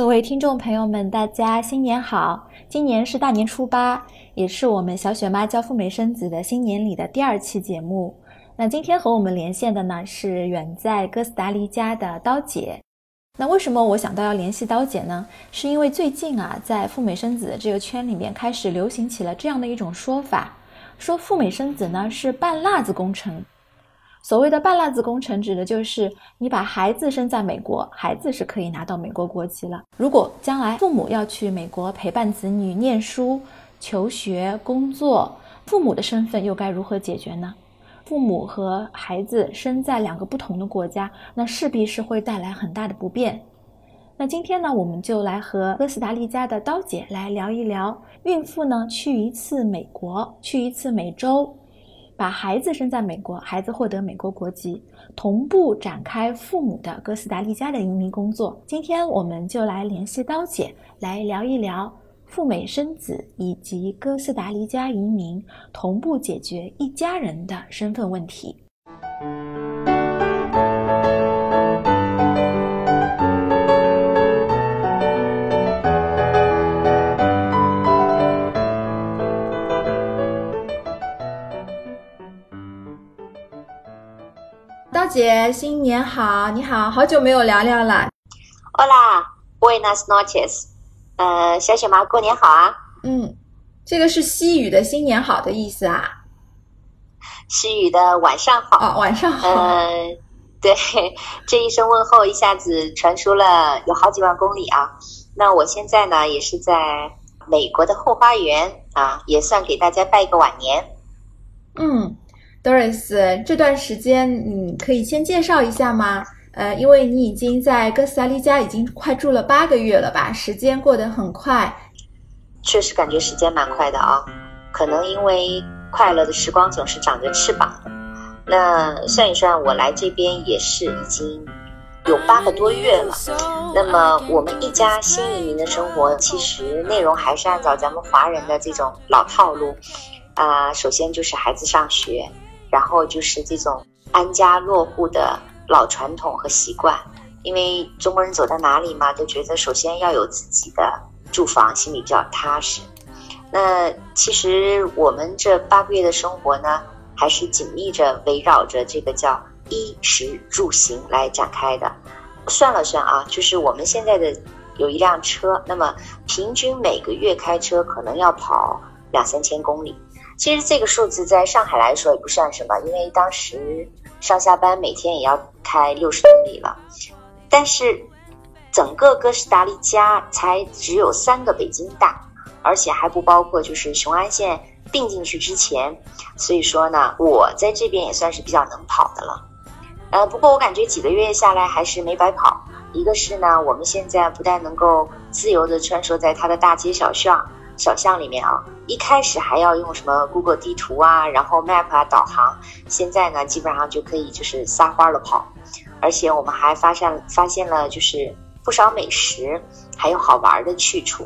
各位听众朋友们，大家新年好！今年是大年初八，也是我们小雪妈教赴美生子的新年里的第二期节目。那今天和我们连线的呢是远在哥斯达黎加的刀姐。那为什么我想到要联系刀姐呢？是因为最近啊，在赴美生子的这个圈里面开始流行起了这样的一种说法，说赴美生子呢是半辣子工程。所谓的半辣子工程，指的就是你把孩子生在美国，孩子是可以拿到美国国籍了。如果将来父母要去美国陪伴子女念书、求学、工作，父母的身份又该如何解决呢？父母和孩子生在两个不同的国家，那势必是会带来很大的不便。那今天呢，我们就来和哥斯达黎加的刀姐来聊一聊，孕妇呢去一次美国，去一次美洲。把孩子生在美国，孩子获得美国国籍，同步展开父母的哥斯达黎加的移民工作。今天我们就来联系刀姐，来聊一聊赴美生子以及哥斯达黎加移民同步解决一家人的身份问题。姐，新年好！你好，好久没有聊聊了。Hola，buenas noches。呃，小雪妈，过年好啊！嗯，这个是西语的“新年好”的意思啊。西语的“晚上好”啊，晚上好。嗯，对，这一声问候一下子传出了有好几万公里啊。那我现在呢，也是在美国的后花园啊，也算给大家拜个晚年。嗯。Doris，这段时间你可以先介绍一下吗？呃，因为你已经在哥斯达黎加已经快住了八个月了吧，时间过得很快。确实感觉时间蛮快的啊，可能因为快乐的时光总是长着翅膀。那算一算，我来这边也是已经有八个多月了。那么我们一家新移民的生活，其实内容还是按照咱们华人的这种老套路啊，首先就是孩子上学。然后就是这种安家落户的老传统和习惯，因为中国人走到哪里嘛，都觉得首先要有自己的住房，心里比较踏实。那其实我们这八个月的生活呢，还是紧密着围绕着这个叫衣食住行来展开的。算了算啊，就是我们现在的有一辆车，那么平均每个月开车可能要跑两三千公里。其实这个数字在上海来说也不算什么，因为当时上下班每天也要开六十公里了。但是整个哥斯达黎加才只有三个北京大，而且还不包括就是雄安县并进去之前。所以说呢，我在这边也算是比较能跑的了。呃，不过我感觉几个月下来还是没白跑。一个是呢，我们现在不但能够自由的穿梭在它的大街小巷。小巷里面啊，一开始还要用什么 Google 地图啊，然后 Map 啊导航，现在呢基本上就可以就是撒欢儿了跑，而且我们还发现发现了就是不少美食，还有好玩的去处，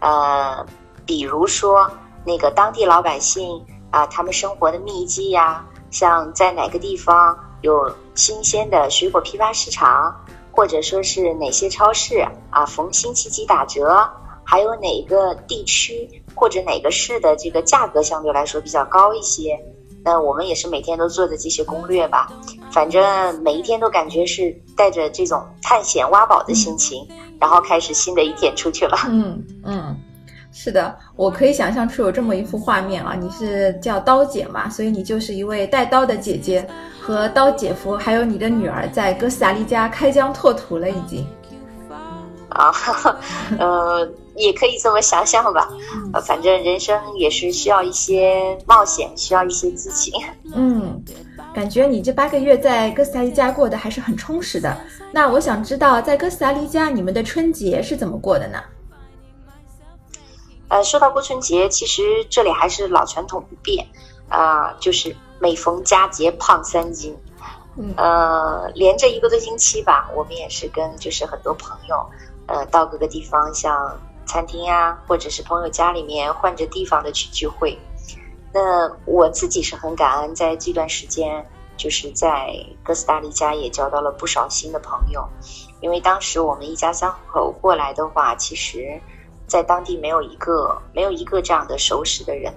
呃，比如说那个当地老百姓啊，他们生活的秘籍呀，像在哪个地方有新鲜的水果批发市场，或者说是哪些超市啊逢星期几打折。还有哪个地区或者哪个市的这个价格相对来说比较高一些？那我们也是每天都做的这些攻略吧。反正每一天都感觉是带着这种探险挖宝的心情，然后开始新的一天出去了。嗯嗯，是的，我可以想象出有这么一幅画面啊！你是叫刀姐嘛，所以你就是一位带刀的姐姐，和刀姐夫还有你的女儿在哥斯达黎加开疆拓土了，已经。啊，呃，也可以这么想想吧。呃，反正人生也是需要一些冒险，需要一些激情。嗯，感觉你这八个月在哥斯达黎加过得还是很充实的。那我想知道，在哥斯达黎加你们的春节是怎么过的呢？呃，说到过春节，其实这里还是老传统不变啊，就是每逢佳节胖三斤。呃，连着一个多星期吧，我们也是跟就是很多朋友。呃，到各个地方，像餐厅呀，或者是朋友家里面换着地方的去聚会。那我自己是很感恩，在这段时间，就是在哥斯达黎加也交到了不少新的朋友。因为当时我们一家三口过来的话，其实，在当地没有一个没有一个这样的熟识的人，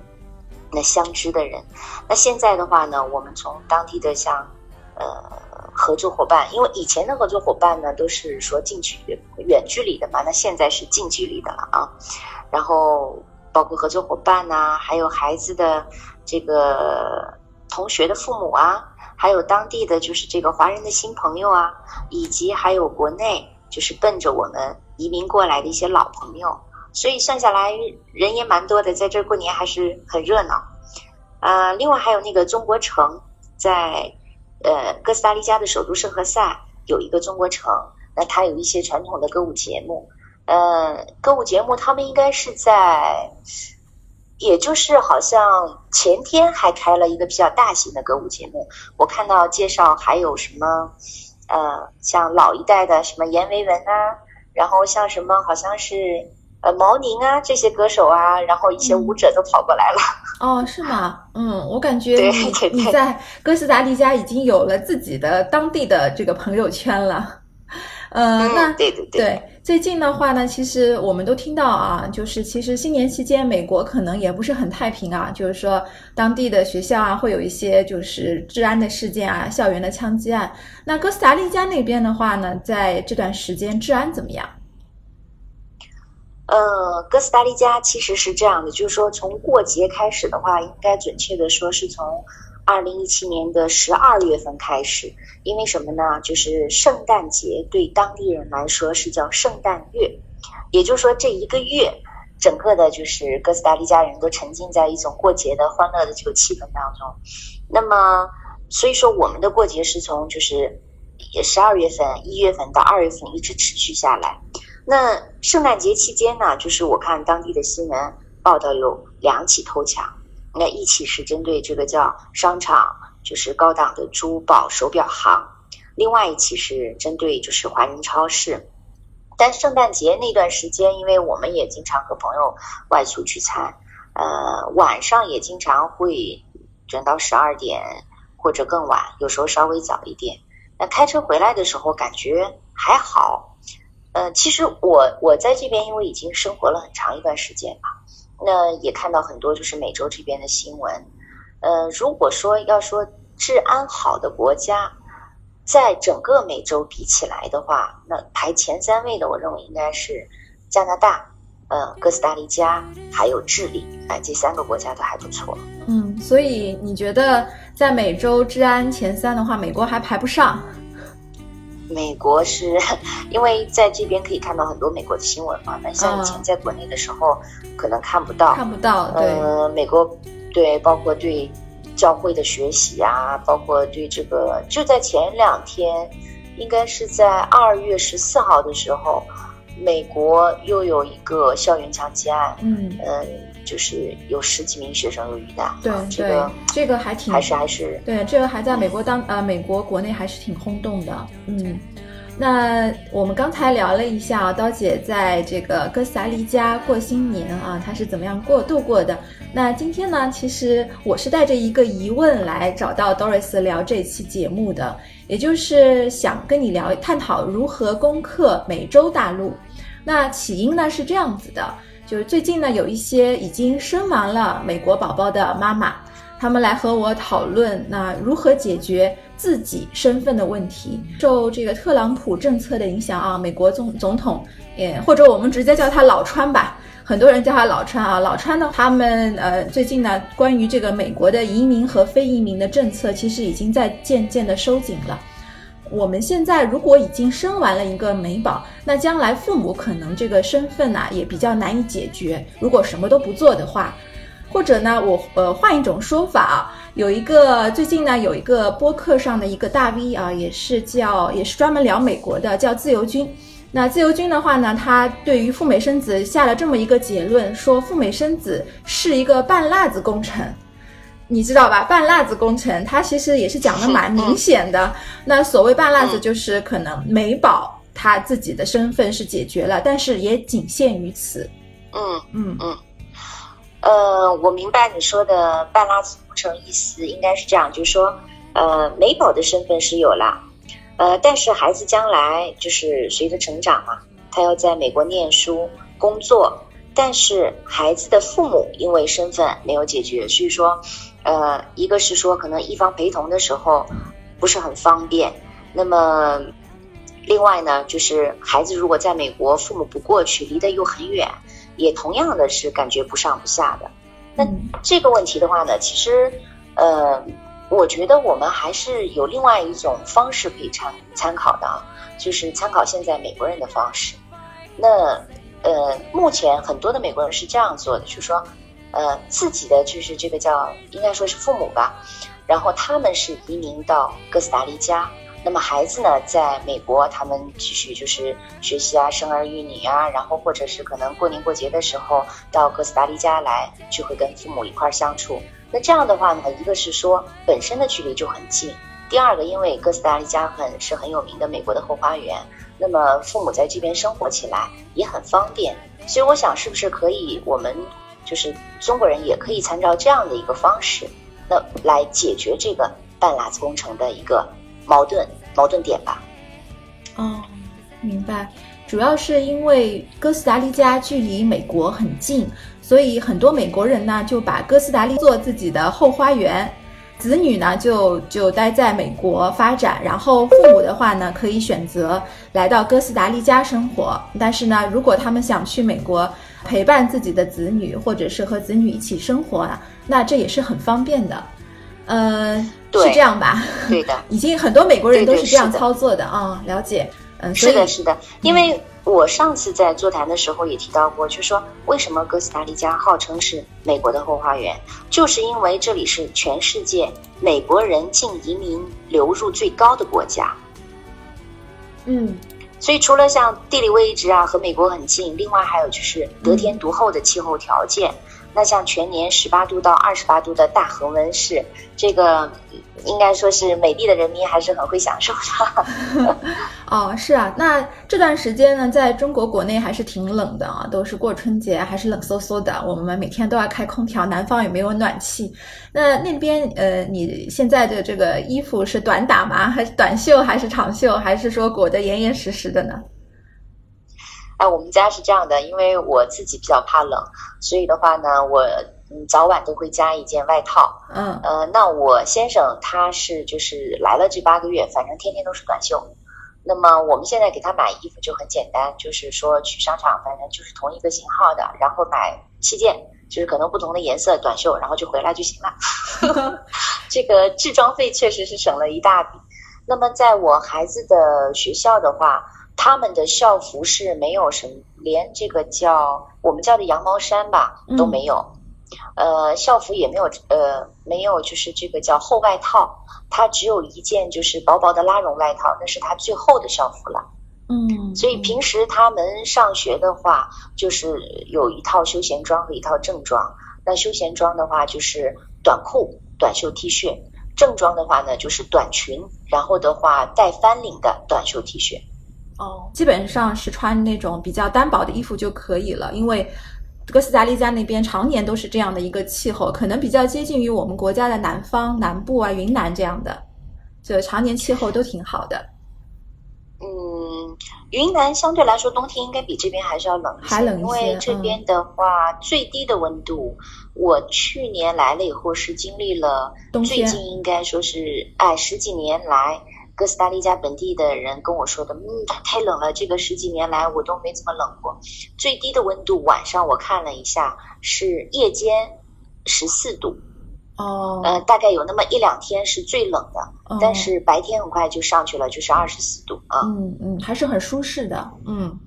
那相知的人。那现在的话呢，我们从当地的像呃合作伙伴，因为以前的合作伙伴呢都是说近距离远距离的嘛，那现在是近距离的了啊。然后包括合作伙伴呐，还有孩子的这个同学的父母啊。还有当地的就是这个华人的新朋友啊，以及还有国内就是奔着我们移民过来的一些老朋友，所以算下来人也蛮多的，在这儿过年还是很热闹。呃，另外还有那个中国城，在呃哥斯达黎加的首都圣何塞有一个中国城，那它有一些传统的歌舞节目，呃，歌舞节目他们应该是在。也就是好像前天还开了一个比较大型的歌舞节目，我看到介绍还有什么，呃，像老一代的什么阎维文啊，然后像什么好像是呃毛宁啊这些歌手啊，然后一些舞者都跑过来了。哦，是吗？嗯，我感觉你你在哥斯达黎加已经有了自己的当地的这个朋友圈了。呃，那对对对，最近的话呢，其实我们都听到啊，就是其实新年期间美国可能也不是很太平啊，就是说当地的学校啊会有一些就是治安的事件啊，校园的枪击案。那哥斯达黎加那边的话呢，在这段时间治安怎么样？呃，哥斯达黎加其实是这样的，就是说从过节开始的话，应该准确的说是从。二零一七年的十二月份开始，因为什么呢？就是圣诞节对当地人来说是叫圣诞月，也就是说这一个月，整个的就是哥斯达黎加人都沉浸在一种过节的欢乐的这个气氛当中。那么，所以说我们的过节是从就是十二月份、一月份到二月份一直持续下来。那圣诞节期间呢，就是我看当地的新闻报道有两起偷抢。那一起是针对这个叫商场，就是高档的珠宝手表行；另外一起是针对就是华人超市。但圣诞节那段时间，因为我们也经常和朋友外出聚餐，呃，晚上也经常会整到十二点或者更晚，有时候稍微早一点。那开车回来的时候感觉还好。呃，其实我我在这边因为已经生活了很长一段时间嘛。那也看到很多就是美洲这边的新闻，呃，如果说要说治安好的国家，在整个美洲比起来的话，那排前三位的，我认为应该是加拿大、呃，哥斯达黎加还有智利，哎，这三个国家都还不错。嗯，所以你觉得在美洲治安前三的话，美国还排不上？美国是 因为在这边可以看到很多美国的新闻嘛，那像以前在国内的时候可能看不到，看不到。呃，美国对，包括对教会的学习啊，包括对这个，就在前两天，应该是在二月十四号的时候，美国又有一个校园枪击案。嗯嗯。就是有十几名学生有遇难，对这个这个还挺还是还是对这个还在美国当呃美国国内还是挺轰动的，嗯，那我们刚才聊了一下刀姐在这个哥斯达黎加过新年啊，她是怎么样过度过的？那今天呢，其实我是带着一个疑问来找到 Doris 聊这期节目的，也就是想跟你聊探讨如何攻克美洲大陆。那起因呢是这样子的。就是最近呢，有一些已经生完了美国宝宝的妈妈，他们来和我讨论，那如何解决自己身份的问题？受这个特朗普政策的影响啊，美国总总统，也或者我们直接叫他老川吧，很多人叫他老川啊。老川呢，他们呃最近呢，关于这个美国的移民和非移民的政策，其实已经在渐渐的收紧了。我们现在如果已经生完了一个美宝，那将来父母可能这个身份呐也比较难以解决。如果什么都不做的话，或者呢，我呃换一种说法啊，有一个最近呢有一个播客上的一个大 V 啊，也是叫也是专门聊美国的，叫自由军。那自由军的话呢，他对于赴美生子下了这么一个结论，说赴美生子是一个半辣子工程。你知道吧？半辣子工程，它其实也是讲的蛮明显的。那所谓半辣子，就是可能美宝他自己的身份是解决了，但是也仅限于此。嗯嗯嗯。呃，我明白你说的半辣子工程意思，应该是这样，就是说，呃，美宝的身份是有了，呃，但是孩子将来就是随着成长嘛，他要在美国念书、工作，但是孩子的父母因为身份没有解决，所以说，呃，一个是说可能一方陪同的时候不是很方便，那么。另外呢，就是孩子如果在美国，父母不过去，离得又很远，也同样的是感觉不上不下的。那这个问题的话呢，其实，呃，我觉得我们还是有另外一种方式可以参参考的啊，就是参考现在美国人的方式。那呃，目前很多的美国人是这样做的，就是说，呃，自己的就是这个叫应该说是父母吧，然后他们是移民到哥斯达黎加。那么孩子呢，在美国，他们继续就是学习啊，生儿育女啊，然后或者是可能过年过节的时候到哥斯达黎加来，就会跟父母一块儿相处。那这样的话呢，一个是说本身的距离就很近，第二个因为哥斯达黎加很是很有名的美国的后花园，那么父母在这边生活起来也很方便。所以我想，是不是可以我们就是中国人也可以参照这样的一个方式，那来解决这个半拉子工程的一个。矛盾矛盾点吧。哦，明白。主要是因为哥斯达黎加距离美国很近，所以很多美国人呢就把哥斯达黎做自己的后花园，子女呢就就待在美国发展，然后父母的话呢可以选择来到哥斯达黎加生活。但是呢，如果他们想去美国陪伴自己的子女，或者是和子女一起生活啊，那这也是很方便的。呃，是这样吧？对的，已经很多美国人都是这样操作的啊。了解，嗯，是的，是的。因为我上次在座谈的时候也提到过，就说为什么哥斯达黎加号称是美国的后花园，就是因为这里是全世界美国人净移民流入最高的国家。嗯，所以除了像地理位置啊和美国很近，另外还有就是得天独厚的气候条件。那像全年十八度到二十八度的大恒温室，这个应该说是美丽的人民还是很会享受的。哦，是啊，那这段时间呢，在中国国内还是挺冷的啊，都是过春节，还是冷飕飕的。我们每天都要开空调，南方也没有暖气。那那边呃，你现在的这个衣服是短打吗？还是短袖？还是长袖？还是说裹得严严实实的呢？哎，我们家是这样的，因为我自己比较怕冷，所以的话呢，我嗯早晚都会加一件外套。嗯，呃，那我先生他是就是来了这八个月，反正天天都是短袖。那么我们现在给他买衣服就很简单，就是说去商场，反正就是同一个型号的，然后买七件，就是可能不同的颜色短袖，然后就回来就行了。这个置装费确实是省了一大笔。那么在我孩子的学校的话。他们的校服是没有什么，连这个叫我们叫的羊毛衫吧都没有，呃，校服也没有，呃，没有就是这个叫厚外套，它只有一件就是薄薄的拉绒外套，那是它最厚的校服了。嗯，所以平时他们上学的话，就是有一套休闲装和一套正装。那休闲装的话就是短裤、短袖 T 恤，正装的话呢就是短裙，然后的话带翻领的短袖 T 恤。哦，基本上是穿那种比较单薄的衣服就可以了，因为哥斯达黎加那边常年都是这样的一个气候，可能比较接近于我们国家的南方、南部啊、云南这样的，就常年气候都挺好的。嗯，云南相对来说冬天应该比这边还是要冷一些，因为这边的话最低的温度，我去年来了以后是经历了最近应该说是哎十几年来。哥斯达黎加本地的人跟我说的，嗯，太冷了，这个十几年来我都没怎么冷过。最低的温度晚上我看了一下，是夜间十四度。哦，呃，大概有那么一两天是最冷的，但是白天很快就上去了，就是二十四度啊。嗯嗯，还是很舒适的。嗯，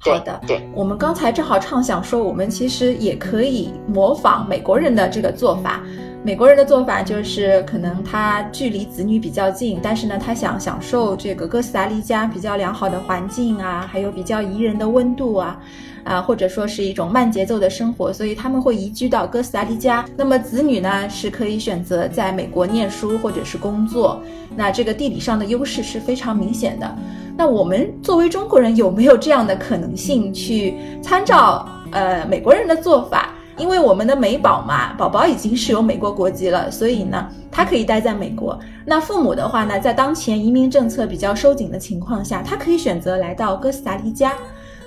好的。对，我们刚才正好畅想说，我们其实也可以模仿美国人的这个做法。美国人的做法就是，可能他距离子女比较近，但是呢，他想享受这个哥斯达黎加比较良好的环境啊，还有比较宜人的温度啊，啊，或者说是一种慢节奏的生活，所以他们会移居到哥斯达黎加。那么子女呢，是可以选择在美国念书或者是工作。那这个地理上的优势是非常明显的。那我们作为中国人，有没有这样的可能性去参照呃美国人的做法？因为我们的美宝嘛，宝宝已经是有美国国籍了，所以呢，他可以待在美国。那父母的话呢，在当前移民政策比较收紧的情况下，他可以选择来到哥斯达黎加。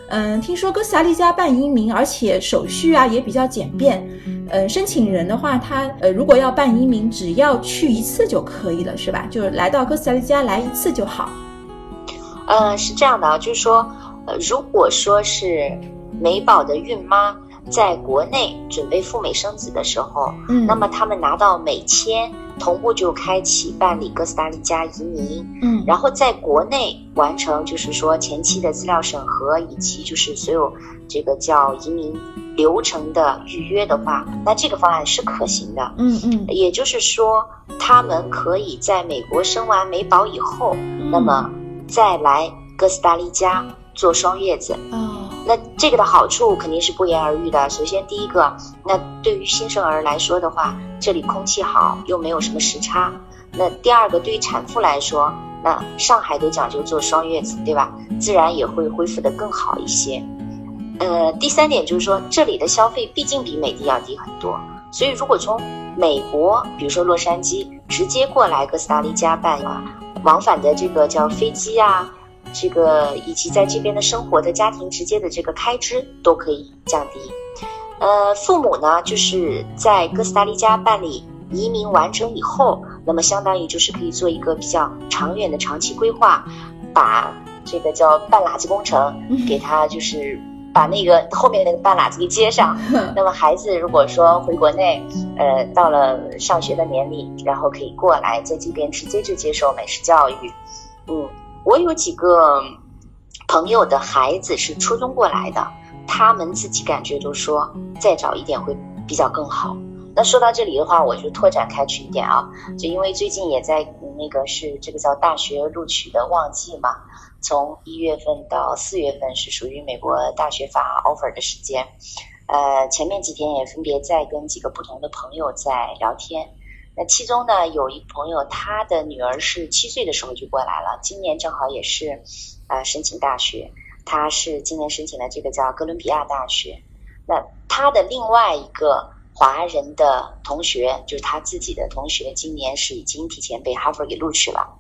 嗯，听说哥斯达黎加办移民，而且手续啊也比较简便。嗯，申请人的话，他呃如果要办移民，只要去一次就可以了，是吧？就是来到哥斯达黎加来一次就好。嗯，是这样的啊，就是说，呃，如果说是美宝的孕妈在国内准备赴美生子的时候，嗯，那么他们拿到美签，同步就开启办理哥斯达黎加移民，嗯，然后在国内完成就是说前期的资料审核以及就是所有这个叫移民流程的预约的话，那这个方案是可行的。嗯嗯，也就是说，他们可以在美国生完美宝以后，那么再来哥斯达黎加做双月子。哦，那这个的好处肯定是不言而喻的。首先，第一个，那对于新生儿来说的话，这里空气好，又没有什么时差。那第二个，对于产妇来说，那上海都讲究做双月子，对吧？自然也会恢复得更好一些。呃，第三点就是说，这里的消费毕竟比美的要低很多，所以如果从美国，比如说洛杉矶，直接过来哥斯达黎加办啊，往返的这个叫飞机啊，这个以及在这边的生活的家庭直接的这个开支都可以降低。呃，父母呢，就是在哥斯达黎加办理移民完成以后，那么相当于就是可以做一个比较长远的长期规划，把这个叫半拉子工程给他就是。把那个后面那个半拉子给接上，那么孩子如果说回国内，呃，到了上学的年龄，然后可以过来在这边直接就接受美式教育。嗯，我有几个朋友的孩子是初中过来的，他们自己感觉都说再早一点会比较更好。那说到这里的话，我就拓展开去一点啊，就因为最近也在那个是这个叫大学录取的旺季嘛。从一月份到四月份是属于美国大学发 offer 的时间，呃，前面几天也分别在跟几个不同的朋友在聊天。其中呢，有一朋友他的女儿是七岁的时候就过来了，今年正好也是呃申请大学，他是今年申请了这个叫哥伦比亚大学。那他的另外一个华人的同学，就是他自己的同学，今年是已经提前被哈佛给录取了。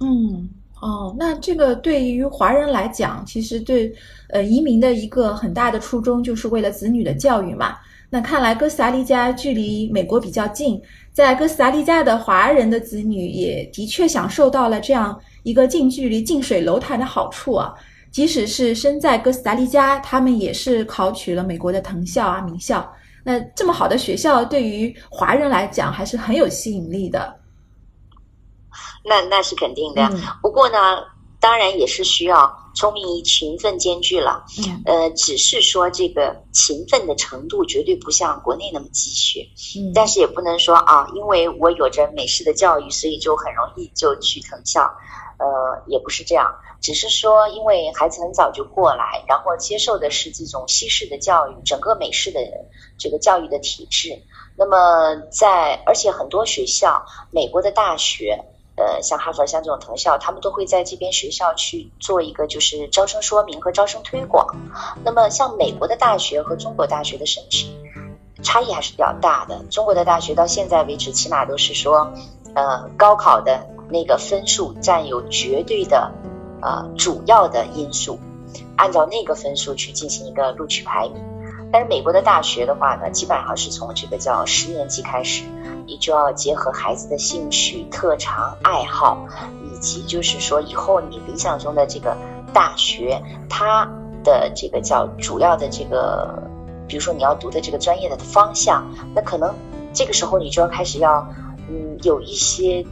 嗯。哦，那这个对于华人来讲，其实对呃移民的一个很大的初衷，就是为了子女的教育嘛。那看来哥斯达黎加距离美国比较近，在哥斯达黎加的华人的子女也的确享受到了这样一个近距离、近水楼台的好处啊。即使是身在哥斯达黎加，他们也是考取了美国的藤校啊、名校。那这么好的学校，对于华人来讲还是很有吸引力的。那那是肯定的，不过呢，当然也是需要聪明与勤奋兼具了。嗯，呃，只是说这个勤奋的程度绝对不像国内那么积蓄。嗯，但是也不能说啊，因为我有着美式的教育，所以就很容易就去藤校。呃，也不是这样，只是说因为孩子很早就过来，然后接受的是这种西式的教育，整个美式的这个教育的体制。那么在而且很多学校，美国的大学。呃，像哈佛像这种藤校，他们都会在这边学校去做一个就是招生说明和招生推广。那么像美国的大学和中国大学的申请差异还是比较大的。中国的大学到现在为止，起码都是说，呃，高考的那个分数占有绝对的呃主要的因素，按照那个分数去进行一个录取排名。但是美国的大学的话呢，基本上是从这个叫十年级开始。你就要结合孩子的兴趣、特长、爱好，以及就是说以后你理想中的这个大学，它的这个叫主要的这个，比如说你要读的这个专业的方向，那可能这个时候你就要开始要，嗯，有一些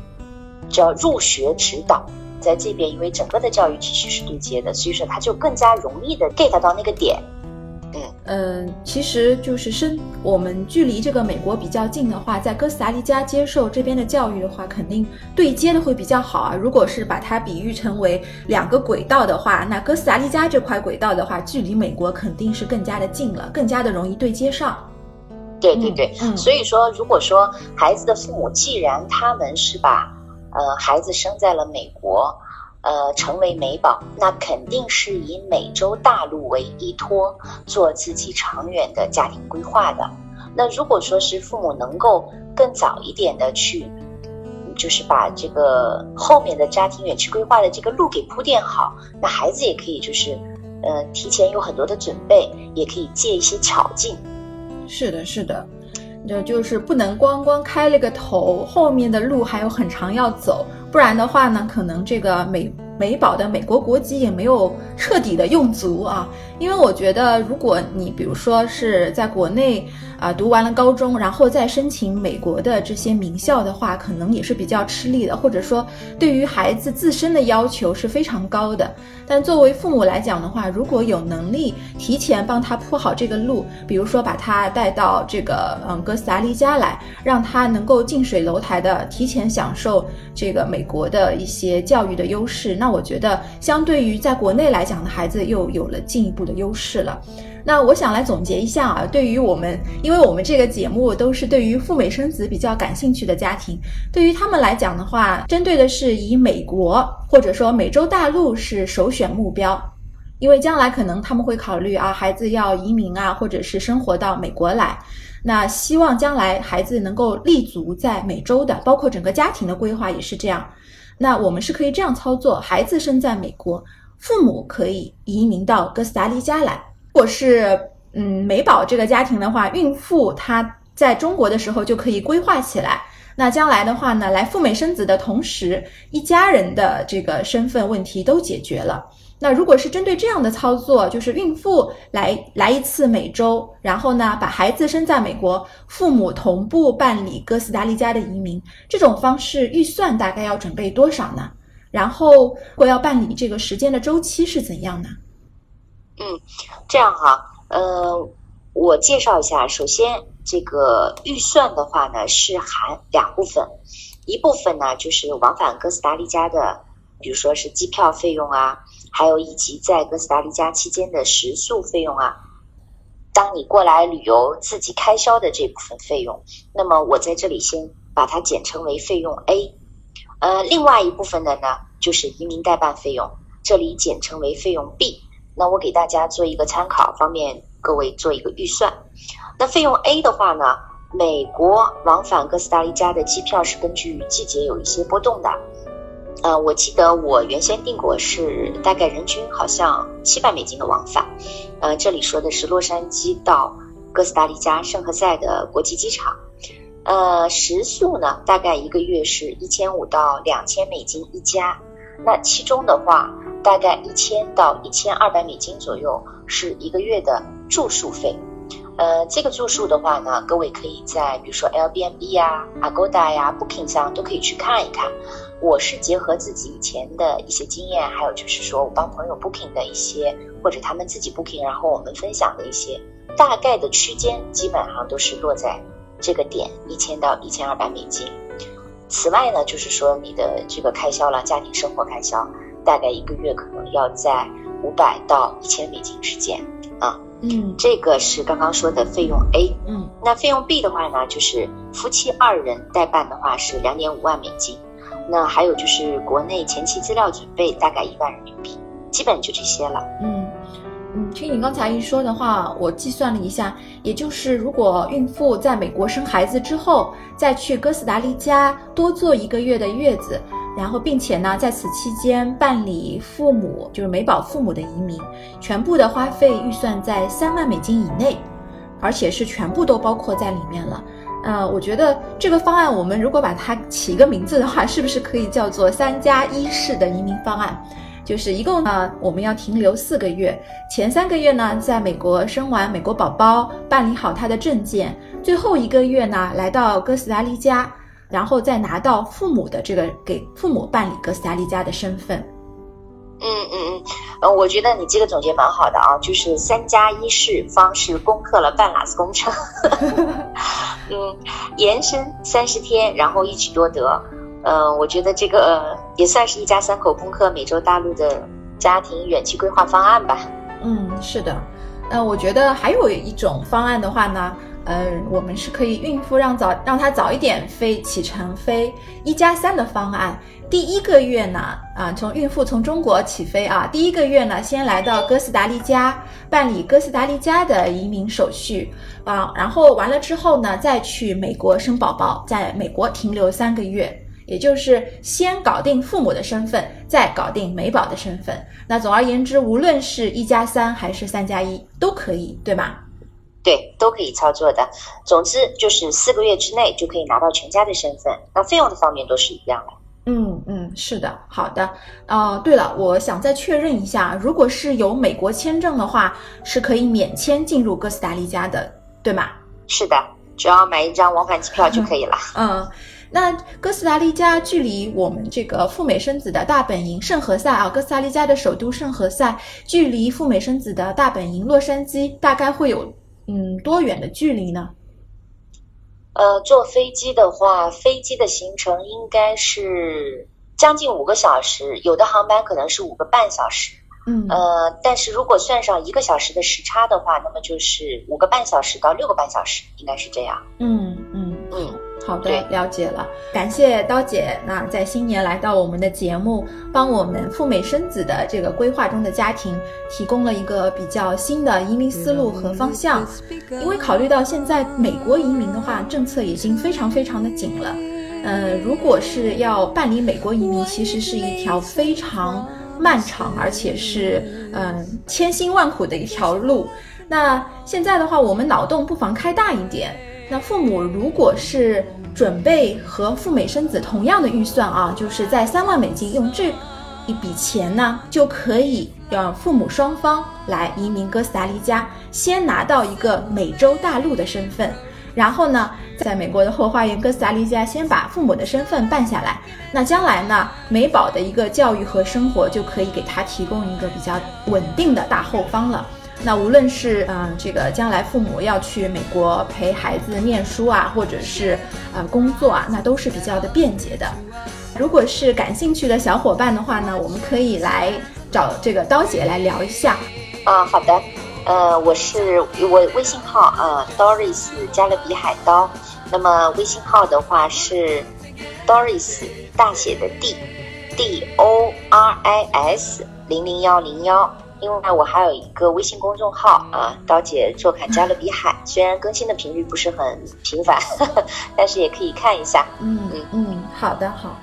叫入学指导，在这边，因为整个的教育体系是对接的，所以说它就更加容易的 get 到那个点。嗯，其实就是身我们距离这个美国比较近的话，在哥斯达黎加接受这边的教育的话，肯定对接的会比较好啊。如果是把它比喻成为两个轨道的话，那哥斯达黎加这块轨道的话，距离美国肯定是更加的近了，更加的容易对接上。对对对，所以说，如果说孩子的父母既然他们是把呃孩子生在了美国。呃，成为美宝，那肯定是以美洲大陆为依托，做自己长远的家庭规划的。那如果说是父母能够更早一点的去，就是把这个后面的家庭远期规划的这个路给铺垫好，那孩子也可以就是，呃，提前有很多的准备，也可以借一些巧劲。是的，是的，那就是不能光光开了个头，后面的路还有很长要走，不然的话呢，可能这个美。美宝的美国国籍也没有彻底的用足啊，因为我觉得，如果你比如说是在国内啊读完了高中，然后再申请美国的这些名校的话，可能也是比较吃力的，或者说对于孩子自身的要求是非常高的。但作为父母来讲的话，如果有能力提前帮他铺好这个路，比如说把他带到这个嗯哥斯达黎加来，让他能够近水楼台的提前享受这个美国的一些教育的优势，那。我觉得，相对于在国内来讲的孩子，又有了进一步的优势了。那我想来总结一下啊，对于我们，因为我们这个节目都是对于赴美生子比较感兴趣的家庭，对于他们来讲的话，针对的是以美国或者说美洲大陆是首选目标，因为将来可能他们会考虑啊，孩子要移民啊，或者是生活到美国来，那希望将来孩子能够立足在美洲的，包括整个家庭的规划也是这样。那我们是可以这样操作：孩子生在美国，父母可以移民到哥斯达黎加来。如果是嗯美宝这个家庭的话，孕妇她在中国的时候就可以规划起来。那将来的话呢，来赴美生子的同时，一家人的这个身份问题都解决了。那如果是针对这样的操作，就是孕妇来来一次美洲，然后呢把孩子生在美国，父母同步办理哥斯达黎加的移民，这种方式预算大概要准备多少呢？然后如果要办理这个时间的周期是怎样呢？嗯，这样哈，呃，我介绍一下，首先这个预算的话呢是含两部分，一部分呢就是往返哥斯达黎加的，比如说是机票费用啊。还有以及在哥斯达黎加期间的食宿费用啊，当你过来旅游自己开销的这部分费用，那么我在这里先把它简称为费用 A。呃，另外一部分的呢，就是移民代办费用，这里简称为费用 B。那我给大家做一个参考，方便各位做一个预算。那费用 A 的话呢，美国往返哥斯达黎加的机票是根据季节有一些波动的。呃，我记得我原先订过是大概人均好像七百美金的往返，呃，这里说的是洛杉矶到哥斯达黎加圣何塞的国际机场，呃，食宿呢大概一个月是一千五到两千美金一家，那其中的话大概一千到一千二百美金左右是一个月的住宿费，呃，这个住宿的话呢，各位可以在比如说 Airbnb 呀、Agoda 呀、Booking 上都可以去看一看。我是结合自己以前的一些经验，还有就是说我帮朋友 booking 的一些，或者他们自己 booking，然后我们分享的一些大概的区间，基本上都是落在这个点一千到一千二百美金。此外呢，就是说你的这个开销了，家庭生活开销，大概一个月可能要在五百到一千美金之间啊。嗯，这个是刚刚说的费用 A。嗯，那费用 B 的话呢，就是夫妻二人代办的话是两点五万美金。那还有就是国内前期资料准备大概一万人民币，基本就这些了。嗯嗯，听你刚才一说的话，我计算了一下，也就是如果孕妇在美国生孩子之后，再去哥斯达黎加多坐一个月的月子，然后并且呢在此期间办理父母就是美宝父母的移民，全部的花费预算在三万美金以内，而且是全部都包括在里面了。呃，我觉得这个方案，我们如果把它起一个名字的话，是不是可以叫做“三加一式”的移民方案？就是一共呢，我们要停留四个月，前三个月呢，在美国生完美国宝宝，办理好他的证件，最后一个月呢，来到哥斯达黎加，然后再拿到父母的这个给父母办理哥斯达黎加的身份。嗯嗯嗯，呃，我觉得你这个总结蛮好的啊，就是三加一式方式攻克了半拉子工程。嗯，延伸三十天，然后一举多得。嗯，我觉得这个也算是一家三口攻克美洲大陆的家庭远期规划方案吧。嗯，是的。那我觉得还有一种方案的话呢，呃，我们是可以孕妇让早让她早一点飞启程飞一加三的方案。第一个月呢，啊，从孕妇从中国起飞啊，第一个月呢，先来到哥斯达黎加办理哥斯达黎加的移民手续啊，然后完了之后呢，再去美国生宝宝，在美国停留三个月。也就是先搞定父母的身份，再搞定美宝的身份。那总而言之，无论是一加三还是三加一，都可以，对吧？对，都可以操作的。总之就是四个月之内就可以拿到全家的身份。那费用的方面都是一样的。嗯嗯，是的，好的。哦，对了，我想再确认一下，如果是有美国签证的话，是可以免签进入哥斯达黎加的，对吗？是的，只要买一张往返机票就可以了。嗯。那哥斯达黎加距离我们这个赴美生子的大本营圣何塞啊，哥斯达黎加的首都圣何塞，距离赴美生子的大本营洛杉矶大概会有嗯多远的距离呢？呃，坐飞机的话，飞机的行程应该是将近五个小时，有的航班可能是五个半小时。嗯，呃，但是如果算上一个小时的时差的话，那么就是五个半小时到六个半小时，应该是这样。嗯嗯嗯。好的，了解了，感谢刀姐。那在新年来到我们的节目，帮我们赴美生子的这个规划中的家庭提供了一个比较新的移民思路和方向。因为考虑到现在美国移民的话，政策已经非常非常的紧了。呃，如果是要办理美国移民，其实是一条非常漫长，而且是嗯千辛万苦的一条路。那现在的话，我们脑洞不妨开大一点。那父母如果是准备和赴美生子同样的预算啊，就是在三万美金，用这一笔钱呢，就可以让父母双方来移民哥斯达黎加，先拿到一个美洲大陆的身份，然后呢，在美国的后花园哥斯达黎加先把父母的身份办下来，那将来呢，美宝的一个教育和生活就可以给他提供一个比较稳定的大后方了。那无论是嗯，这个将来父母要去美国陪孩子念书啊，或者是呃工作啊，那都是比较的便捷的。如果是感兴趣的小伙伴的话呢，我们可以来找这个刀姐来聊一下。啊，好的，呃，我是我微信号啊，Doris 加勒比海刀。那么微信号的话是 Doris 大写的 D，D O R I S 零零幺零幺。另外，我还有一个微信公众号啊，刀姐坐看加勒比海。虽然更新的频率不是很频繁，但是也可以看一下。嗯嗯嗯，好的好。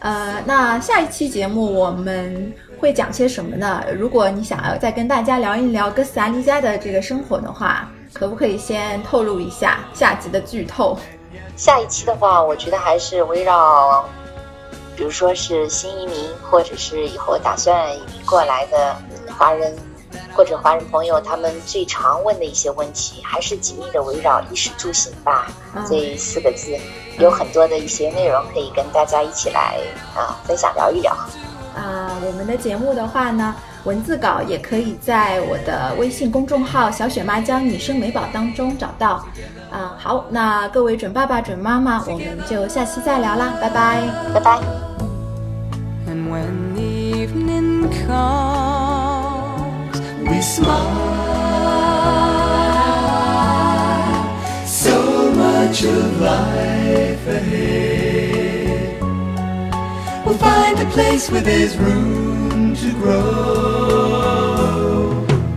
呃，那下一期节目我们会讲些什么呢？如果你想要再跟大家聊一聊哥斯达黎加的这个生活的话，可不可以先透露一下下集的剧透？下一期的话，我觉得还是围绕，比如说是新移民，或者是以后打算移民过来的。华人或者华人朋友，他们最常问的一些问题，还是紧密的围绕衣食住行吧这四个字，有很多的一些内容可以跟大家一起来啊分享聊一聊。啊，我们的节目的话呢，文字稿也可以在我的微信公众号“小雪妈教你生美宝”当中找到。啊，好，那各位准爸爸、准妈妈，我们就下期再聊啦，拜拜，拜拜。we smile. So much of life ahead. We'll find a place where there's room to grow.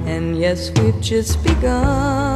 And yes, we've just begun.